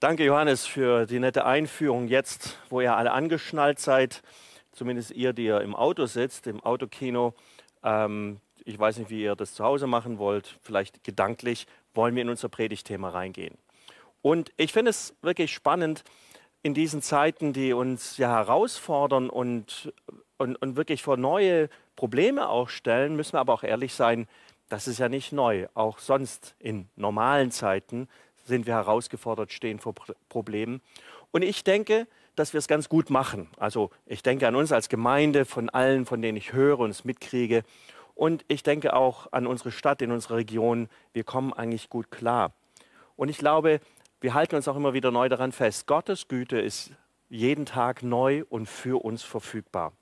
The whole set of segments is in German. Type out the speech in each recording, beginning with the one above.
Danke, Johannes, für die nette Einführung. Jetzt, wo ihr alle angeschnallt seid, zumindest ihr, die ihr im Auto sitzt, im Autokino, ähm, ich weiß nicht, wie ihr das zu Hause machen wollt, vielleicht gedanklich, wollen wir in unser Predigtthema reingehen. Und ich finde es wirklich spannend, in diesen Zeiten, die uns ja herausfordern und, und, und wirklich vor neue Probleme auch stellen, müssen wir aber auch ehrlich sein, das ist ja nicht neu. Auch sonst in normalen Zeiten sind wir herausgefordert, stehen vor Problemen. Und ich denke, dass wir es ganz gut machen. Also ich denke an uns als Gemeinde, von allen, von denen ich höre und es mitkriege. Und ich denke auch an unsere Stadt, in unsere Region. Wir kommen eigentlich gut klar. Und ich glaube, wir halten uns auch immer wieder neu daran fest. Gottes Güte ist jeden Tag neu und für uns verfügbar.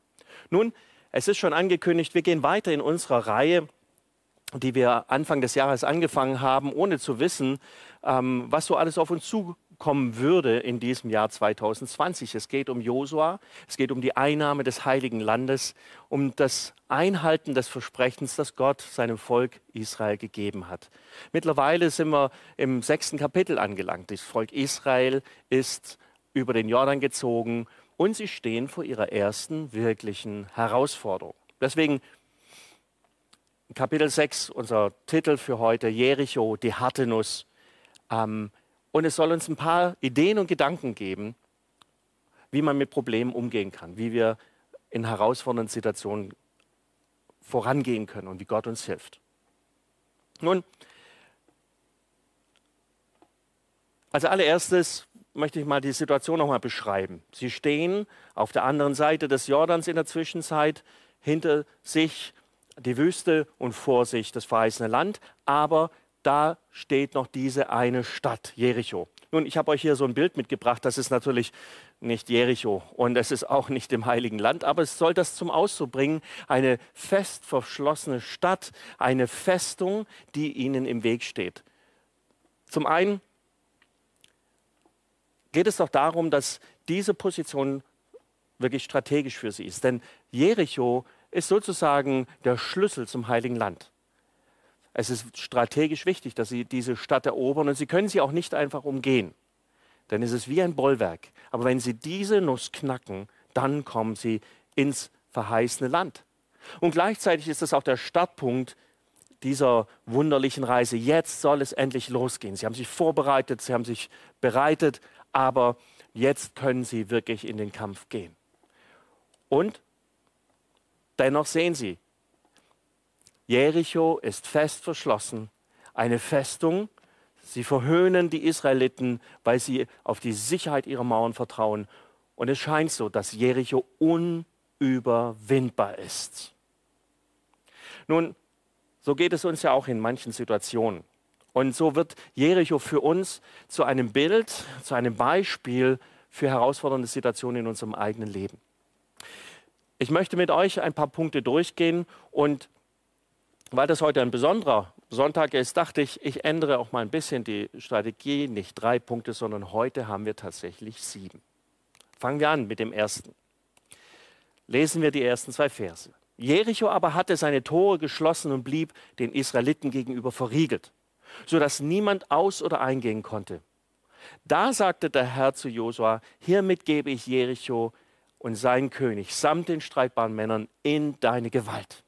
Nun, es ist schon angekündigt, wir gehen weiter in unserer Reihe, die wir Anfang des Jahres angefangen haben, ohne zu wissen, ähm, was so alles auf uns zukommen würde in diesem Jahr 2020. Es geht um Josua, es geht um die Einnahme des heiligen Landes, um das Einhalten des Versprechens, das Gott seinem Volk Israel gegeben hat. Mittlerweile sind wir im sechsten Kapitel angelangt. Das Volk Israel ist über den Jordan gezogen und sie stehen vor ihrer ersten wirklichen Herausforderung. Deswegen Kapitel 6, unser Titel für heute, Jericho, die harte Nuss. Ähm, und es soll uns ein paar Ideen und Gedanken geben, wie man mit Problemen umgehen kann, wie wir in herausfordernden Situationen vorangehen können und wie Gott uns hilft. Nun, als allererstes möchte ich mal die Situation nochmal beschreiben. Sie stehen auf der anderen Seite des Jordans in der Zwischenzeit, hinter sich die Wüste und vor sich das verheißene Land, aber da steht noch diese eine Stadt, Jericho. Nun, ich habe euch hier so ein Bild mitgebracht, das ist natürlich nicht Jericho und es ist auch nicht im heiligen Land, aber es soll das zum Ausdruck bringen, eine fest verschlossene Stadt, eine Festung, die ihnen im Weg steht. Zum einen geht es doch darum, dass diese Position wirklich strategisch für sie ist, denn Jericho ist sozusagen der Schlüssel zum heiligen Land. Es ist strategisch wichtig, dass sie diese Stadt erobern und sie können sie auch nicht einfach umgehen. Denn es ist wie ein Bollwerk. Aber wenn sie diese Nuss knacken, dann kommen sie ins verheißene Land. Und gleichzeitig ist es auch der Startpunkt dieser wunderlichen Reise. Jetzt soll es endlich losgehen. Sie haben sich vorbereitet, sie haben sich bereitet, aber jetzt können sie wirklich in den Kampf gehen. Und dennoch sehen sie, Jericho ist fest verschlossen, eine Festung. Sie verhöhnen die Israeliten, weil sie auf die Sicherheit ihrer Mauern vertrauen. Und es scheint so, dass Jericho unüberwindbar ist. Nun, so geht es uns ja auch in manchen Situationen. Und so wird Jericho für uns zu einem Bild, zu einem Beispiel für herausfordernde Situationen in unserem eigenen Leben. Ich möchte mit euch ein paar Punkte durchgehen und weil das heute ein besonderer Sonntag ist, dachte ich, ich ändere auch mal ein bisschen die Strategie, nicht drei Punkte, sondern heute haben wir tatsächlich sieben. Fangen wir an mit dem ersten. Lesen wir die ersten zwei Verse. Jericho aber hatte seine Tore geschlossen und blieb den Israeliten gegenüber verriegelt, sodass niemand aus- oder eingehen konnte. Da sagte der Herr zu Josua: Hiermit gebe ich Jericho und seinen König samt den streitbaren Männern in deine Gewalt.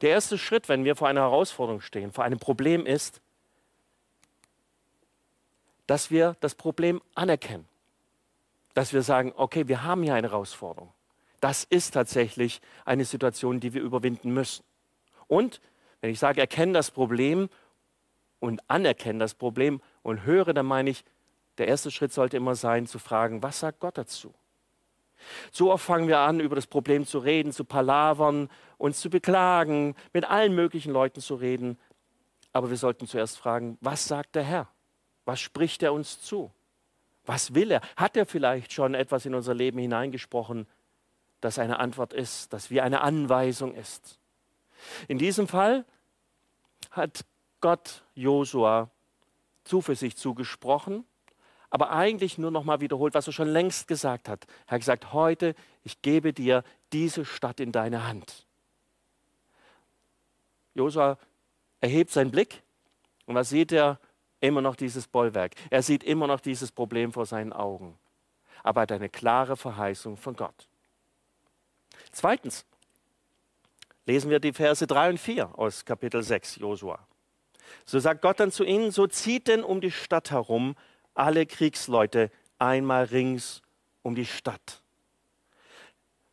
Der erste Schritt, wenn wir vor einer Herausforderung stehen, vor einem Problem ist, dass wir das Problem anerkennen. Dass wir sagen, okay, wir haben hier eine Herausforderung. Das ist tatsächlich eine Situation, die wir überwinden müssen. Und wenn ich sage, erkenne das Problem und anerkenne das Problem und höre, dann meine ich, der erste Schritt sollte immer sein, zu fragen, was sagt Gott dazu? So oft fangen wir an, über das Problem zu reden, zu palavern, uns zu beklagen, mit allen möglichen Leuten zu reden. Aber wir sollten zuerst fragen, was sagt der Herr? Was spricht er uns zu? Was will er? Hat er vielleicht schon etwas in unser Leben hineingesprochen, das eine Antwort ist, das wie eine Anweisung ist? In diesem Fall hat Gott Josua Zuversicht zugesprochen aber eigentlich nur noch mal wiederholt, was er schon längst gesagt hat. Er hat gesagt, heute, ich gebe dir diese Stadt in deine Hand. Josua erhebt seinen Blick und was sieht er immer noch dieses Bollwerk. Er sieht immer noch dieses Problem vor seinen Augen. Aber er hat eine klare Verheißung von Gott. Zweitens lesen wir die Verse 3 und 4 aus Kapitel 6 Josua. So sagt Gott dann zu ihnen, so zieht denn um die Stadt herum alle Kriegsleute einmal rings um die Stadt.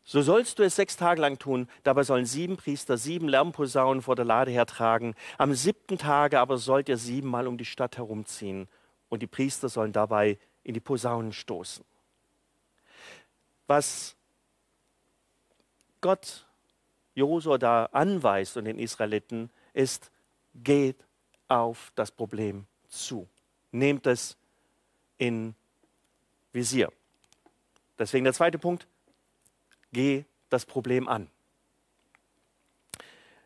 So sollst du es sechs Tage lang tun. Dabei sollen sieben Priester sieben Lärmposaunen vor der Lade hertragen. Am siebten Tage aber sollt ihr siebenmal um die Stadt herumziehen. Und die Priester sollen dabei in die Posaunen stoßen. Was Gott Josua da anweist und den Israeliten ist, geht auf das Problem zu. Nehmt es in Visier. Deswegen der zweite Punkt, geh das Problem an.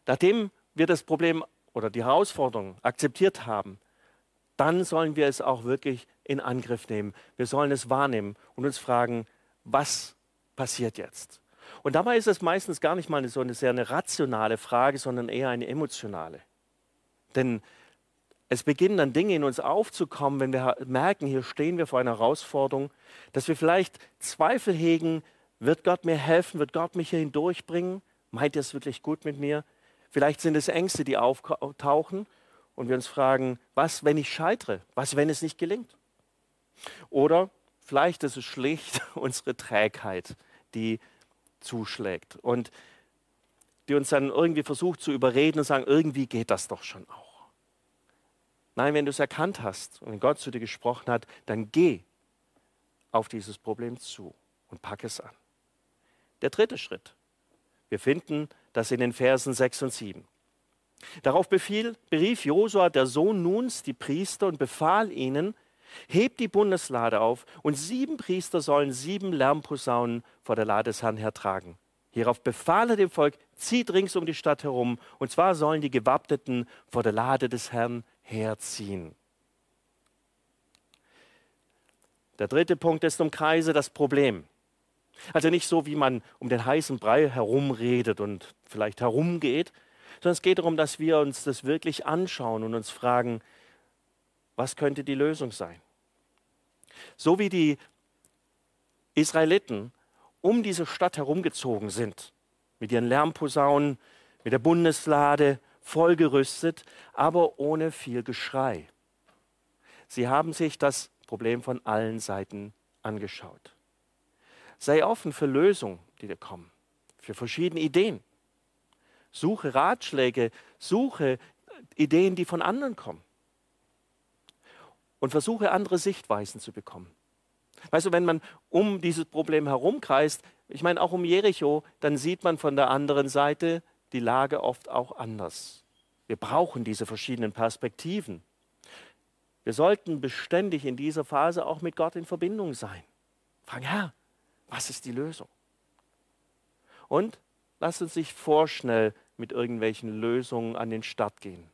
Nachdem wir das Problem oder die Herausforderung akzeptiert haben, dann sollen wir es auch wirklich in Angriff nehmen. Wir sollen es wahrnehmen und uns fragen, was passiert jetzt? Und dabei ist es meistens gar nicht mal so eine sehr eine rationale Frage, sondern eher eine emotionale. Denn es beginnen dann Dinge in uns aufzukommen, wenn wir merken, hier stehen wir vor einer Herausforderung, dass wir vielleicht Zweifel hegen, wird Gott mir helfen, wird Gott mich hier hindurchbringen? Meint er es wirklich gut mit mir? Vielleicht sind es Ängste, die auftauchen und wir uns fragen, was, wenn ich scheitere? Was, wenn es nicht gelingt? Oder vielleicht ist es schlicht unsere Trägheit, die zuschlägt und die uns dann irgendwie versucht zu überreden und sagen, irgendwie geht das doch schon auch. Nein, wenn du es erkannt hast und wenn Gott zu dir gesprochen hat, dann geh auf dieses Problem zu und pack es an. Der dritte Schritt. Wir finden das in den Versen 6 und 7. Darauf befiel, berief Josua, der Sohn Nuns, die Priester und befahl ihnen, hebt die Bundeslade auf und sieben Priester sollen sieben Lärmposaunen vor der Lade des Herrn hertragen. Hierauf befahl er dem Volk, zieht rings um die Stadt herum, und zwar sollen die Gewappneten vor der Lade des Herrn herziehen. Der dritte Punkt ist umkreise das Problem. Also nicht so, wie man um den heißen Brei herumredet und vielleicht herumgeht, sondern es geht darum, dass wir uns das wirklich anschauen und uns fragen, was könnte die Lösung sein? So wie die Israeliten um diese Stadt herumgezogen sind, mit ihren Lärmposaunen, mit der Bundeslade, vollgerüstet, aber ohne viel Geschrei. Sie haben sich das Problem von allen Seiten angeschaut. Sei offen für Lösungen, die dir kommen, für verschiedene Ideen. Suche Ratschläge, suche Ideen, die von anderen kommen. Und versuche andere Sichtweisen zu bekommen. Weißt du, wenn man um dieses Problem herumkreist, ich meine auch um Jericho, dann sieht man von der anderen Seite die Lage oft auch anders. Wir brauchen diese verschiedenen Perspektiven. Wir sollten beständig in dieser Phase auch mit Gott in Verbindung sein. Fragen, Herr, was ist die Lösung? Und lasst uns nicht vorschnell mit irgendwelchen Lösungen an den Start gehen.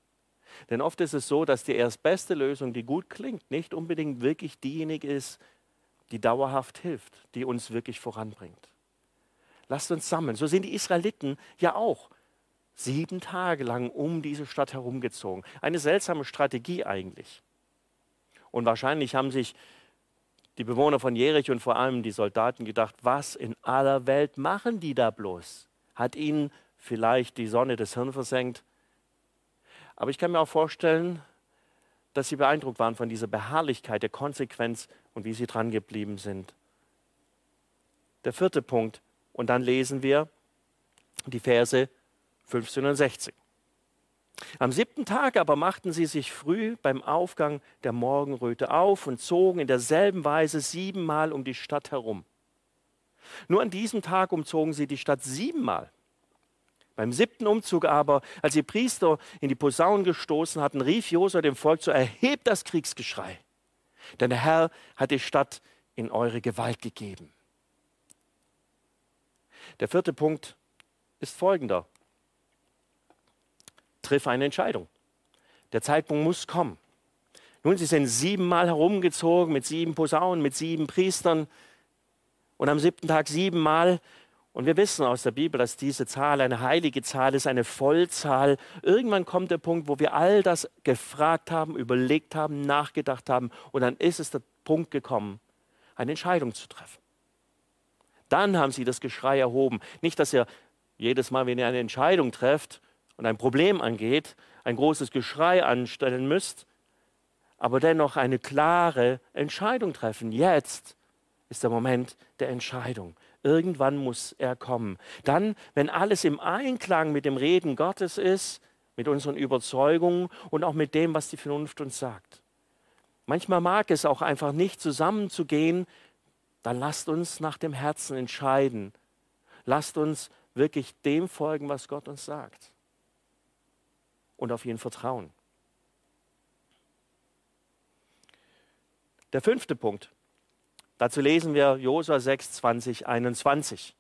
Denn oft ist es so, dass die erstbeste Lösung, die gut klingt, nicht unbedingt wirklich diejenige ist, die dauerhaft hilft, die uns wirklich voranbringt. Lasst uns sammeln. So sind die Israeliten ja auch sieben Tage lang um diese Stadt herumgezogen. Eine seltsame Strategie eigentlich. Und wahrscheinlich haben sich die Bewohner von Jericho und vor allem die Soldaten gedacht, was in aller Welt machen die da bloß? Hat ihnen vielleicht die Sonne das Hirn versenkt? Aber ich kann mir auch vorstellen, dass sie beeindruckt waren von dieser Beharrlichkeit, der Konsequenz und wie sie dran geblieben sind. Der vierte Punkt, und dann lesen wir die Verse 15 und 16. Am siebten Tag aber machten sie sich früh beim Aufgang der Morgenröte auf und zogen in derselben Weise siebenmal um die Stadt herum. Nur an diesem Tag umzogen sie die Stadt siebenmal. Beim siebten Umzug aber, als die Priester in die Posaunen gestoßen hatten, rief Josua dem Volk zu, erhebt das Kriegsgeschrei, denn der Herr hat die Stadt in eure Gewalt gegeben. Der vierte Punkt ist folgender triff eine Entscheidung. Der Zeitpunkt muss kommen. Nun, sie sind siebenmal herumgezogen mit sieben Posaunen, mit sieben Priestern und am siebten Tag siebenmal. Und wir wissen aus der Bibel, dass diese Zahl eine heilige Zahl ist, eine Vollzahl. Irgendwann kommt der Punkt, wo wir all das gefragt haben, überlegt haben, nachgedacht haben. Und dann ist es der Punkt gekommen, eine Entscheidung zu treffen. Dann haben sie das Geschrei erhoben. Nicht, dass ihr jedes Mal, wenn ihr eine Entscheidung trefft und ein Problem angeht, ein großes Geschrei anstellen müsst, aber dennoch eine klare Entscheidung treffen. Jetzt ist der Moment der Entscheidung. Irgendwann muss er kommen. Dann, wenn alles im Einklang mit dem Reden Gottes ist, mit unseren Überzeugungen und auch mit dem, was die Vernunft uns sagt. Manchmal mag es auch einfach nicht zusammenzugehen, dann lasst uns nach dem Herzen entscheiden. Lasst uns wirklich dem folgen, was Gott uns sagt. Und auf ihn vertrauen. Der fünfte Punkt. Dazu lesen wir Josua 6, 20, 21.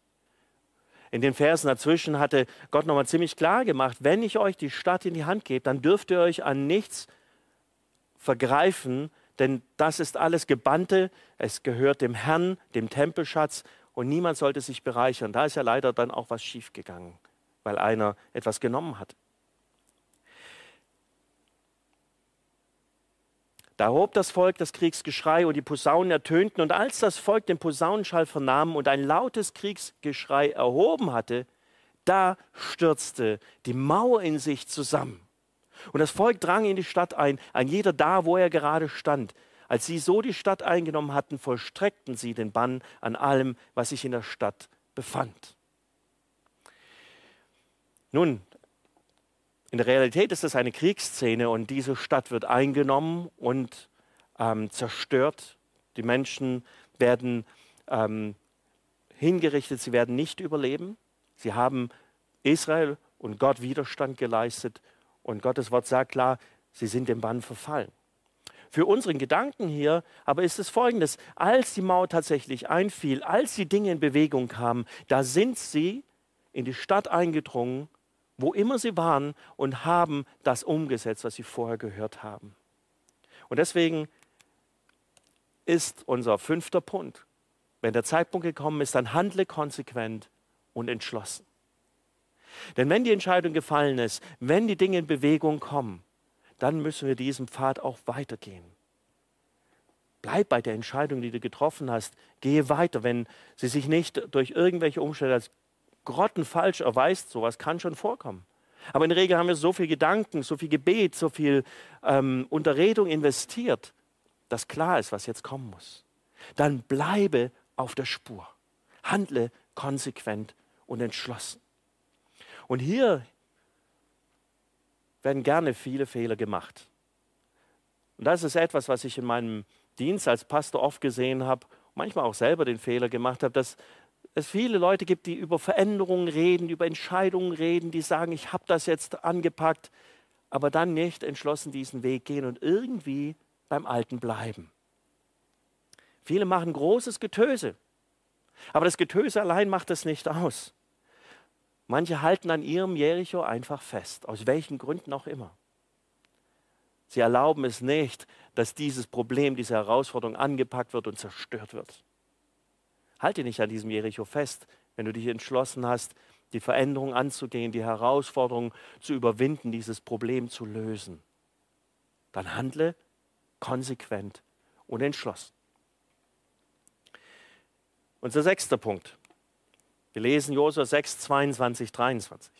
In den Versen dazwischen hatte Gott nochmal ziemlich klar gemacht, wenn ich euch die Stadt in die Hand gebe, dann dürft ihr euch an nichts vergreifen, denn das ist alles Gebannte, es gehört dem Herrn, dem Tempelschatz und niemand sollte sich bereichern. Da ist ja leider dann auch was schiefgegangen, weil einer etwas genommen hat. Da hob das Volk das Kriegsgeschrei und die Posaunen ertönten. Und als das Volk den Posaunenschall vernahm und ein lautes Kriegsgeschrei erhoben hatte, da stürzte die Mauer in sich zusammen. Und das Volk drang in die Stadt ein, ein jeder da, wo er gerade stand. Als sie so die Stadt eingenommen hatten, vollstreckten sie den Bann an allem, was sich in der Stadt befand. Nun, in der Realität ist es eine Kriegsszene und diese Stadt wird eingenommen und ähm, zerstört. Die Menschen werden ähm, hingerichtet, sie werden nicht überleben. Sie haben Israel und Gott Widerstand geleistet und Gottes Wort sagt klar, sie sind dem Bann verfallen. Für unseren Gedanken hier aber ist es folgendes, als die Mauer tatsächlich einfiel, als die Dinge in Bewegung kamen, da sind sie in die Stadt eingedrungen wo immer sie waren und haben das umgesetzt, was sie vorher gehört haben. Und deswegen ist unser fünfter Punkt, wenn der Zeitpunkt gekommen ist, dann handle konsequent und entschlossen. Denn wenn die Entscheidung gefallen ist, wenn die Dinge in Bewegung kommen, dann müssen wir diesen Pfad auch weitergehen. Bleib bei der Entscheidung, die du getroffen hast. Gehe weiter, wenn sie sich nicht durch irgendwelche Umstände als grottenfalsch erweist, sowas kann schon vorkommen. Aber in der Regel haben wir so viel Gedanken, so viel Gebet, so viel ähm, Unterredung investiert, dass klar ist, was jetzt kommen muss. Dann bleibe auf der Spur. Handle konsequent und entschlossen. Und hier werden gerne viele Fehler gemacht. Und das ist etwas, was ich in meinem Dienst als Pastor oft gesehen habe, manchmal auch selber den Fehler gemacht habe, dass es viele Leute gibt, die über Veränderungen reden, über Entscheidungen reden, die sagen, ich habe das jetzt angepackt, aber dann nicht entschlossen diesen Weg gehen und irgendwie beim Alten bleiben. Viele machen großes Getöse, aber das Getöse allein macht es nicht aus. Manche halten an ihrem Jericho einfach fest, aus welchen Gründen auch immer. Sie erlauben es nicht, dass dieses Problem, diese Herausforderung angepackt wird und zerstört wird. Halte nicht an diesem Jericho fest, wenn du dich entschlossen hast, die Veränderung anzugehen, die Herausforderung zu überwinden, dieses Problem zu lösen. Dann handle konsequent und entschlossen. Unser sechster Punkt. Wir lesen Josua 6, 22, 23.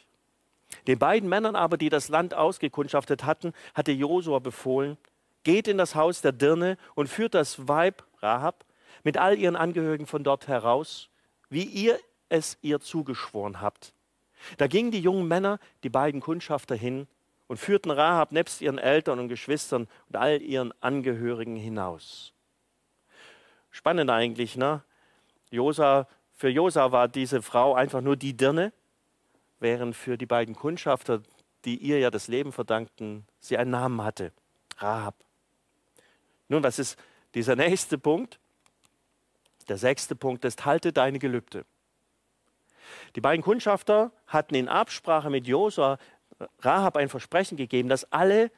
Den beiden Männern aber, die das Land ausgekundschaftet hatten, hatte Josua befohlen, geht in das Haus der Dirne und führt das Weib Rahab mit all ihren Angehörigen von dort heraus, wie ihr es ihr zugeschworen habt. Da gingen die jungen Männer, die beiden Kundschafter hin und führten Rahab nebst ihren Eltern und Geschwistern und all ihren Angehörigen hinaus. Spannend eigentlich, ne? Josa, für Josa war diese Frau einfach nur die Dirne, während für die beiden Kundschafter, die ihr ja das Leben verdankten, sie einen Namen hatte, Rahab. Nun, was ist dieser nächste Punkt? Der sechste Punkt ist, halte deine Gelübde. Die beiden Kundschafter hatten in Absprache mit Josua Rahab ein Versprechen gegeben, dass alle,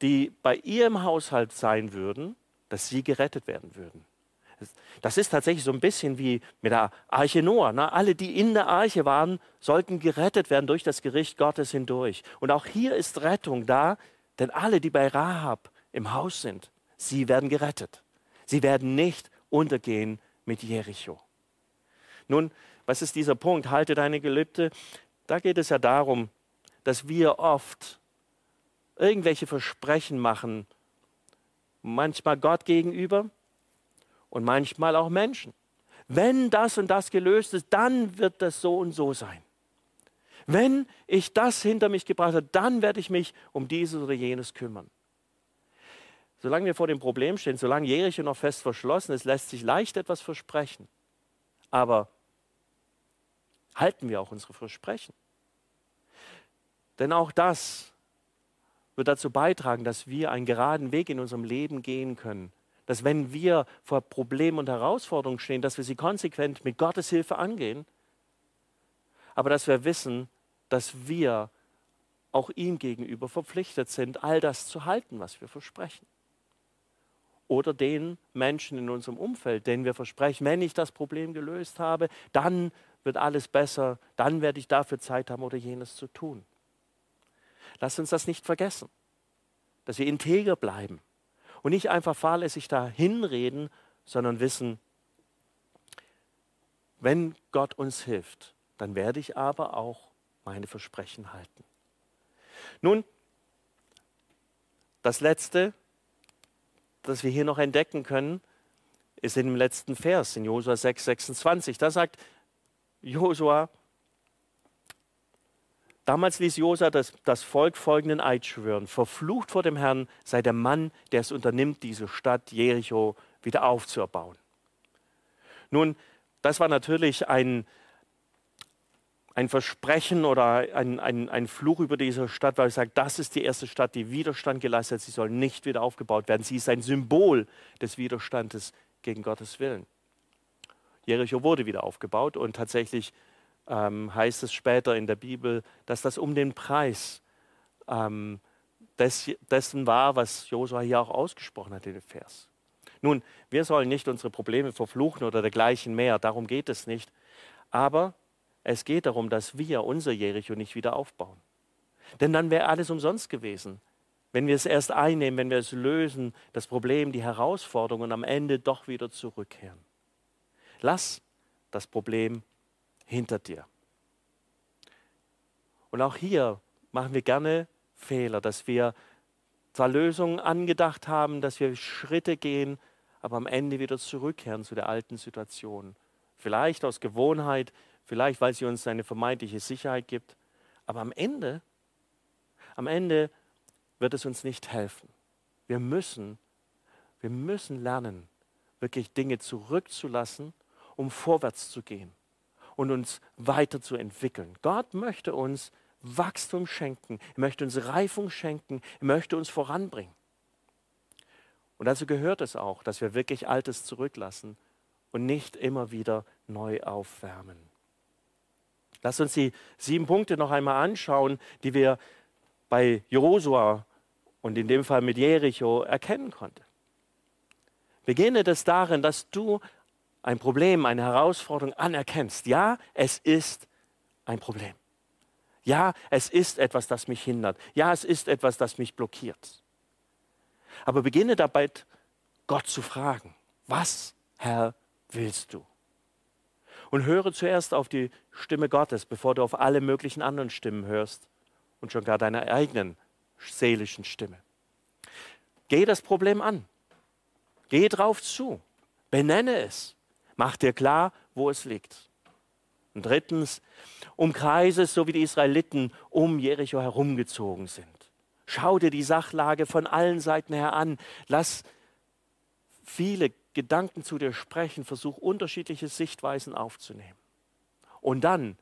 die bei ihr im Haushalt sein würden, dass sie gerettet werden würden. Das ist tatsächlich so ein bisschen wie mit der Arche Noah. Ne? Alle, die in der Arche waren, sollten gerettet werden durch das Gericht Gottes hindurch. Und auch hier ist Rettung da, denn alle, die bei Rahab im Haus sind, sie werden gerettet. Sie werden nicht untergehen mit Jericho. Nun, was ist dieser Punkt? Halte deine Gelübde. Da geht es ja darum, dass wir oft irgendwelche Versprechen machen, manchmal Gott gegenüber und manchmal auch Menschen. Wenn das und das gelöst ist, dann wird das so und so sein. Wenn ich das hinter mich gebracht habe, dann werde ich mich um dieses oder jenes kümmern. Solange wir vor dem Problem stehen, solange Jericho noch fest verschlossen ist, lässt sich leicht etwas versprechen. Aber halten wir auch unsere Versprechen? Denn auch das wird dazu beitragen, dass wir einen geraden Weg in unserem Leben gehen können. Dass wenn wir vor Problemen und Herausforderungen stehen, dass wir sie konsequent mit Gottes Hilfe angehen, aber dass wir wissen, dass wir auch ihm gegenüber verpflichtet sind, all das zu halten, was wir versprechen. Oder den Menschen in unserem Umfeld, denen wir versprechen, wenn ich das Problem gelöst habe, dann wird alles besser, dann werde ich dafür Zeit haben oder jenes zu tun. Lasst uns das nicht vergessen, dass wir integer bleiben und nicht einfach fahrlässig dahin reden, sondern wissen, wenn Gott uns hilft, dann werde ich aber auch meine Versprechen halten. Nun, das Letzte, das wir hier noch entdecken können, ist in dem letzten Vers, in Josua 6, 26. Da sagt Josua, Damals ließ Josa das, das Volk folgenden Eid schwören: Verflucht vor dem Herrn sei der Mann, der es unternimmt, diese Stadt Jericho wieder aufzuerbauen. Nun, das war natürlich ein, ein Versprechen oder ein, ein, ein Fluch über diese Stadt, weil ich sage, das ist die erste Stadt, die Widerstand geleistet hat. Sie soll nicht wieder aufgebaut werden. Sie ist ein Symbol des Widerstandes gegen Gottes Willen. Jericho wurde wieder aufgebaut und tatsächlich ähm, heißt es später in der Bibel, dass das um den Preis ähm, des, dessen war, was Josua hier auch ausgesprochen hat in dem Vers. Nun, wir sollen nicht unsere Probleme verfluchen oder dergleichen mehr, darum geht es nicht. Aber es geht darum, dass wir unser Jericho nicht wieder aufbauen. Denn dann wäre alles umsonst gewesen. Wenn wir es erst einnehmen, wenn wir es lösen, das Problem, die Herausforderung und am Ende doch wieder zurückkehren. Lass das Problem hinter dir. Und auch hier machen wir gerne Fehler, dass wir zwar Lösungen angedacht haben, dass wir Schritte gehen, aber am Ende wieder zurückkehren zu der alten Situation. Vielleicht aus Gewohnheit, vielleicht weil sie uns eine vermeintliche Sicherheit gibt, aber am Ende, am Ende wird es uns nicht helfen. Wir müssen, wir müssen lernen, wirklich Dinge zurückzulassen, um vorwärts zu gehen und uns weiterzuentwickeln. Gott möchte uns Wachstum schenken, er möchte uns Reifung schenken, er möchte uns voranbringen. Und dazu gehört es auch, dass wir wirklich Altes zurücklassen und nicht immer wieder neu aufwärmen. Lass uns die sieben Punkte noch einmal anschauen, die wir bei Josua und in dem Fall mit Jericho erkennen konnten. Beginne das darin, dass du ein Problem, eine Herausforderung anerkennst. Ja, es ist ein Problem. Ja, es ist etwas, das mich hindert. Ja, es ist etwas, das mich blockiert. Aber beginne dabei, Gott zu fragen, was, Herr, willst du? Und höre zuerst auf die Stimme Gottes, bevor du auf alle möglichen anderen Stimmen hörst und schon gar deiner eigenen seelischen Stimme. Geh das Problem an. Geh drauf zu. Benenne es. Mach dir klar, wo es liegt. Und drittens, umkreise es, so wie die Israeliten um Jericho herumgezogen sind. Schau dir die Sachlage von allen Seiten her an. Lass viele Gedanken zu dir sprechen. Versuch unterschiedliche Sichtweisen aufzunehmen. Und dann,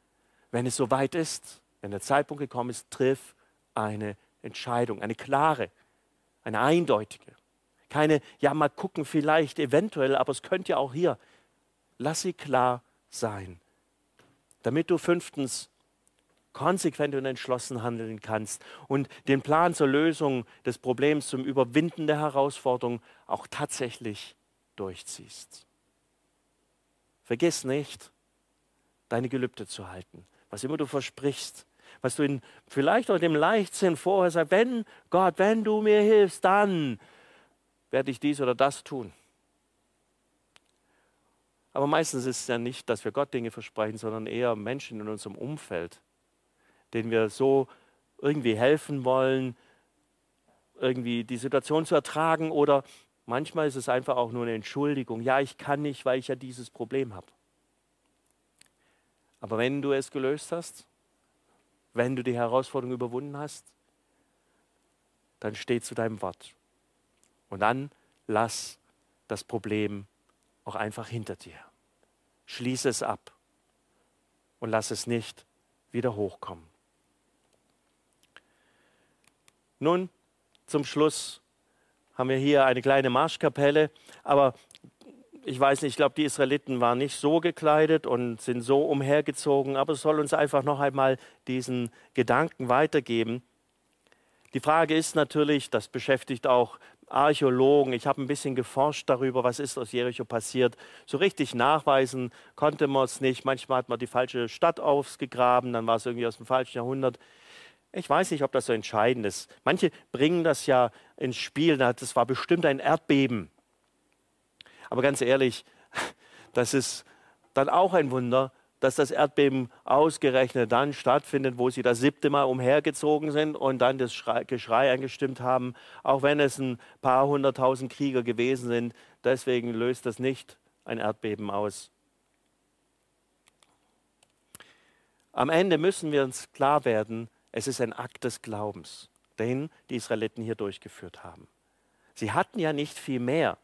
wenn es soweit ist, wenn der Zeitpunkt gekommen ist, triff eine Entscheidung, eine klare, eine eindeutige. Keine, ja, mal gucken, vielleicht, eventuell, aber es könnte ja auch hier lass sie klar sein, damit du fünftens konsequent und entschlossen handeln kannst und den Plan zur Lösung des Problems, zum Überwinden der Herausforderung auch tatsächlich durchziehst. Vergiss nicht, deine Gelübde zu halten. Was immer du versprichst, was du in, vielleicht auch dem Leichtsinn vorher sagst, wenn Gott, wenn du mir hilfst, dann werde ich dies oder das tun. Aber meistens ist es ja nicht, dass wir Gott Dinge versprechen, sondern eher Menschen in unserem Umfeld, denen wir so irgendwie helfen wollen, irgendwie die Situation zu ertragen oder manchmal ist es einfach auch nur eine Entschuldigung. Ja, ich kann nicht, weil ich ja dieses Problem habe. Aber wenn du es gelöst hast, wenn du die Herausforderung überwunden hast, dann steh zu deinem Wort. Und dann lass das Problem auch einfach hinter dir. Schließe es ab und lass es nicht wieder hochkommen. Nun, zum Schluss haben wir hier eine kleine Marschkapelle, aber ich weiß nicht, ich glaube, die Israeliten waren nicht so gekleidet und sind so umhergezogen, aber es soll uns einfach noch einmal diesen Gedanken weitergeben. Die Frage ist natürlich, das beschäftigt auch Archäologen, ich habe ein bisschen geforscht darüber, was ist aus Jericho passiert. So richtig nachweisen konnte man es nicht. Manchmal hat man die falsche Stadt ausgegraben, dann war es irgendwie aus dem falschen Jahrhundert. Ich weiß nicht, ob das so entscheidend ist. Manche bringen das ja ins Spiel, das war bestimmt ein Erdbeben. Aber ganz ehrlich, das ist dann auch ein Wunder, dass das Erdbeben ausgerechnet dann stattfindet, wo sie das siebte Mal umhergezogen sind und dann das Geschrei eingestimmt haben, auch wenn es ein paar hunderttausend Krieger gewesen sind. Deswegen löst das nicht ein Erdbeben aus. Am Ende müssen wir uns klar werden, es ist ein Akt des Glaubens, den die Israeliten hier durchgeführt haben. Sie hatten ja nicht viel mehr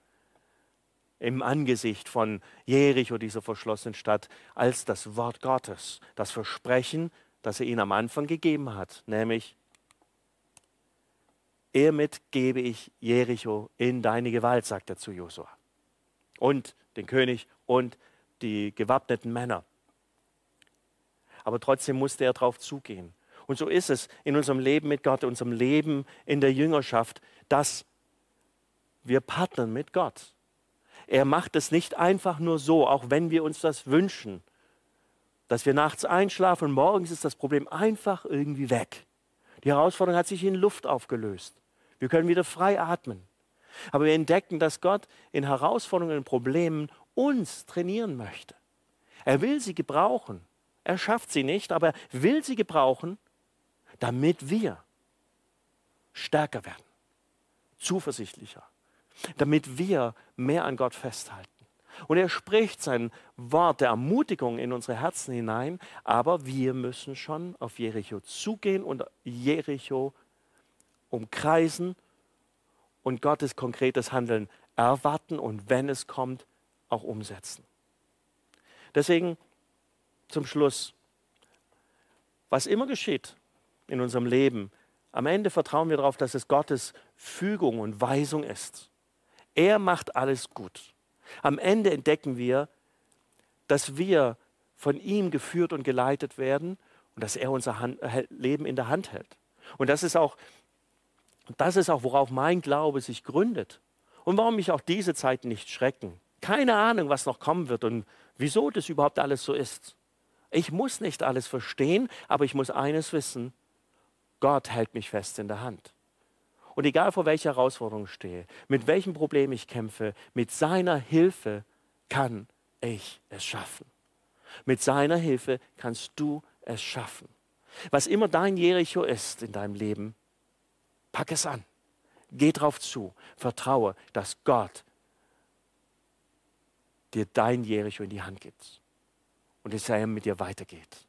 im Angesicht von Jericho, dieser verschlossenen Stadt, als das Wort Gottes, das Versprechen, das er ihnen am Anfang gegeben hat, nämlich, hiermit gebe ich Jericho in deine Gewalt, sagt er zu Josua. Und den König und die gewappneten Männer. Aber trotzdem musste er darauf zugehen. Und so ist es in unserem Leben mit Gott, in unserem Leben in der Jüngerschaft, dass wir partnern mit Gott. Er macht es nicht einfach nur so, auch wenn wir uns das wünschen, dass wir nachts einschlafen und morgens ist das Problem einfach irgendwie weg. Die Herausforderung hat sich in Luft aufgelöst. Wir können wieder frei atmen. Aber wir entdecken, dass Gott in Herausforderungen und Problemen uns trainieren möchte. Er will sie gebrauchen. Er schafft sie nicht, aber er will sie gebrauchen, damit wir stärker werden, zuversichtlicher, damit wir mehr an Gott festhalten. Und er spricht sein Wort der Ermutigung in unsere Herzen hinein, aber wir müssen schon auf Jericho zugehen und Jericho umkreisen und Gottes konkretes Handeln erwarten und wenn es kommt, auch umsetzen. Deswegen zum Schluss, was immer geschieht in unserem Leben, am Ende vertrauen wir darauf, dass es Gottes Fügung und Weisung ist. Er macht alles gut. Am Ende entdecken wir, dass wir von ihm geführt und geleitet werden und dass er unser Hand, äh, Leben in der Hand hält. Und das ist auch, das ist auch, worauf mein Glaube sich gründet und warum mich auch diese Zeiten nicht schrecken. Keine Ahnung, was noch kommen wird und wieso das überhaupt alles so ist. Ich muss nicht alles verstehen, aber ich muss eines wissen, Gott hält mich fest in der Hand. Und egal vor welcher Herausforderung ich stehe, mit welchem Problem ich kämpfe, mit seiner Hilfe kann ich es schaffen. Mit seiner Hilfe kannst du es schaffen. Was immer dein Jericho ist in deinem Leben, pack es an. Geh drauf zu. Vertraue, dass Gott dir dein Jericho in die Hand gibt und dass er mit dir weitergeht.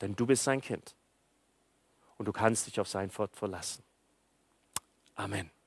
Denn du bist sein Kind und du kannst dich auf sein Wort verlassen. Amen.